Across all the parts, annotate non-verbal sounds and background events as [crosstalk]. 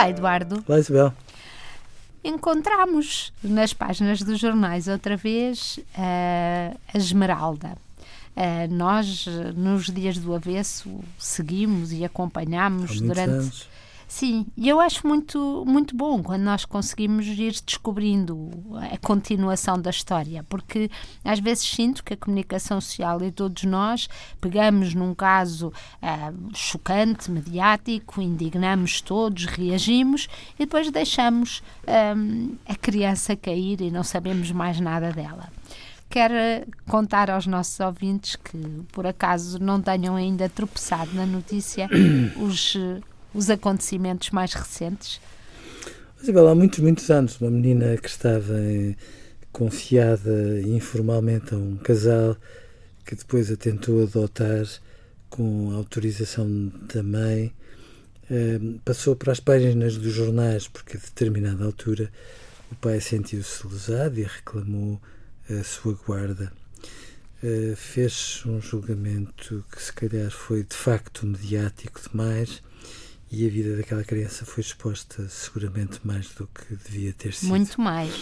Olá, Eduardo. Olá, Isabel. Encontramos nas páginas dos jornais outra vez uh, a Esmeralda. Uh, nós, nos dias do avesso, seguimos e acompanhamos durante. Anos. Sim, e eu acho muito, muito bom quando nós conseguimos ir descobrindo a continuação da história, porque às vezes sinto que a comunicação social e todos nós pegamos num caso uh, chocante, mediático, indignamos todos, reagimos e depois deixamos um, a criança cair e não sabemos mais nada dela. Quer contar aos nossos ouvintes que, por acaso, não tenham ainda tropeçado na notícia [coughs] os os acontecimentos mais recentes? Isabel, há muitos, muitos anos, uma menina que estava confiada informalmente a um casal que depois a tentou adotar com autorização da mãe, eh, passou para as páginas dos jornais porque a determinada altura o pai sentiu-se lesado e reclamou a sua guarda. Uh, fez um julgamento que se calhar foi de facto mediático demais e a vida daquela criança foi exposta seguramente mais do que devia ter sido. Muito mais.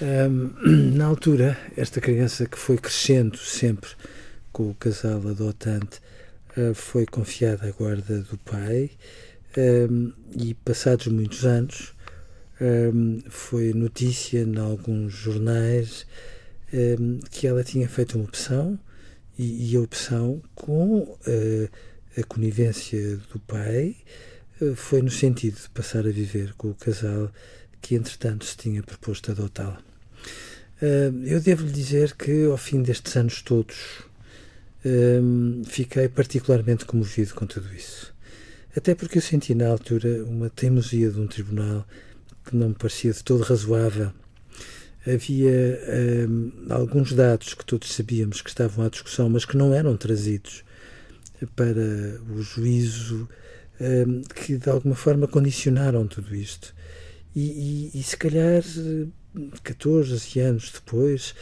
Um, [clears throat] na altura, esta criança que foi crescendo sempre com o casal adotante uh, foi confiada à guarda do pai um, e, passados muitos anos, um, foi notícia em alguns jornais que ela tinha feito uma opção e, e a opção com uh, a conivência do pai foi no sentido de passar a viver com o casal que, entretanto, se tinha proposto adotá-la. Eh, eu devo-lhe dizer que, ao fim destes anos todos, eh, fiquei particularmente comovido com tudo isso. Até porque eu senti na altura uma teimosia de um tribunal que não me parecia de todo razoável. Havia um, alguns dados que todos sabíamos que estavam à discussão, mas que não eram trazidos para o juízo Ehm, que de alguma forma condicionaram tudo isto. E, e, e se calhar 14 anos depois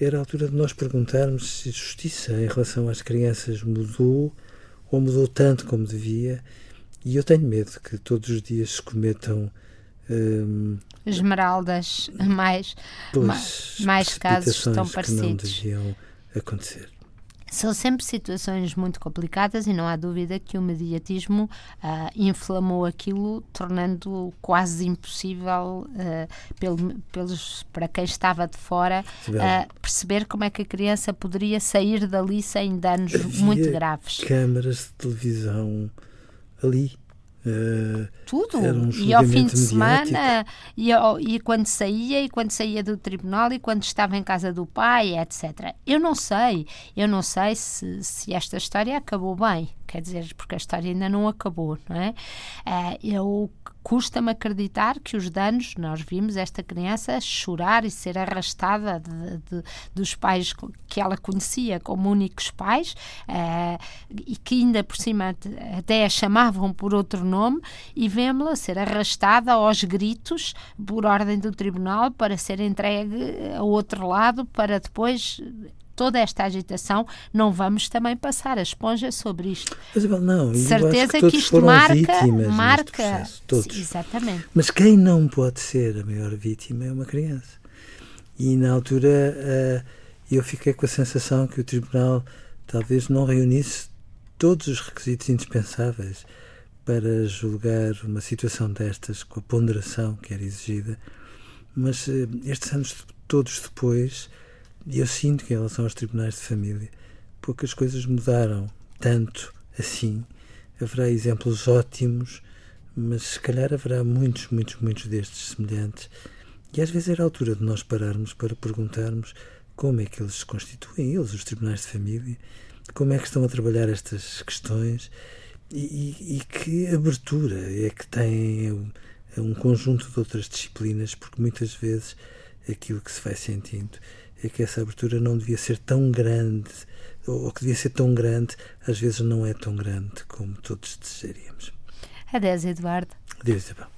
era a altura de nós perguntarmos se a justiça em relação às crianças mudou ou mudou tanto como devia. E eu tenho medo que todos os dias se cometam um, esmeraldas mais, mais, mais casos tão parecidos. Que não deviam acontecer. São sempre situações muito complicadas e não há dúvida que o mediatismo uh, inflamou aquilo, tornando quase impossível uh, pelo, pelos, para quem estava de fora uh, perceber como é que a criança poderia sair dali sem danos Havia muito graves. Câmaras de televisão ali Uh, Tudo. Um e ao fim de semana, e, e quando saía, e quando saía do tribunal, e quando estava em casa do pai, etc. Eu não sei, eu não sei se, se esta história acabou bem quer dizer, porque a história ainda não acabou, não é? Uh, eu custa-me acreditar que os danos, nós vimos esta criança chorar e ser arrastada de, de, dos pais que ela conhecia como únicos pais uh, e que ainda por cima até a chamavam por outro nome e vemos-la ser arrastada aos gritos por ordem do tribunal para ser entregue ao outro lado para depois toda esta agitação, não vamos também passar a esponja sobre isto. Mas, não, certeza que, que, isto marca, marca, processo, todos. Sim, exatamente. Mas quem não pode ser a maior vítima é uma criança. E na altura uh, eu fiquei com a sensação que o tribunal talvez não reunisse todos os requisitos indispensáveis para julgar uma situação destas com a ponderação que era exigida. Mas uh, estes anos todos depois eu sinto que, em relação aos tribunais de família, poucas coisas mudaram tanto assim. Haverá exemplos ótimos, mas se calhar haverá muitos, muitos, muitos destes semelhantes. E às vezes era a altura de nós pararmos para perguntarmos como é que eles se constituem, eles, os tribunais de família, como é que estão a trabalhar estas questões e, e, e que abertura é que têm um conjunto de outras disciplinas, porque muitas vezes aquilo que se vai sentindo é que essa abertura não devia ser tão grande, ou que devia ser tão grande, às vezes não é tão grande como todos desejaríamos. Adeus, Eduardo. Adeus, Isabel.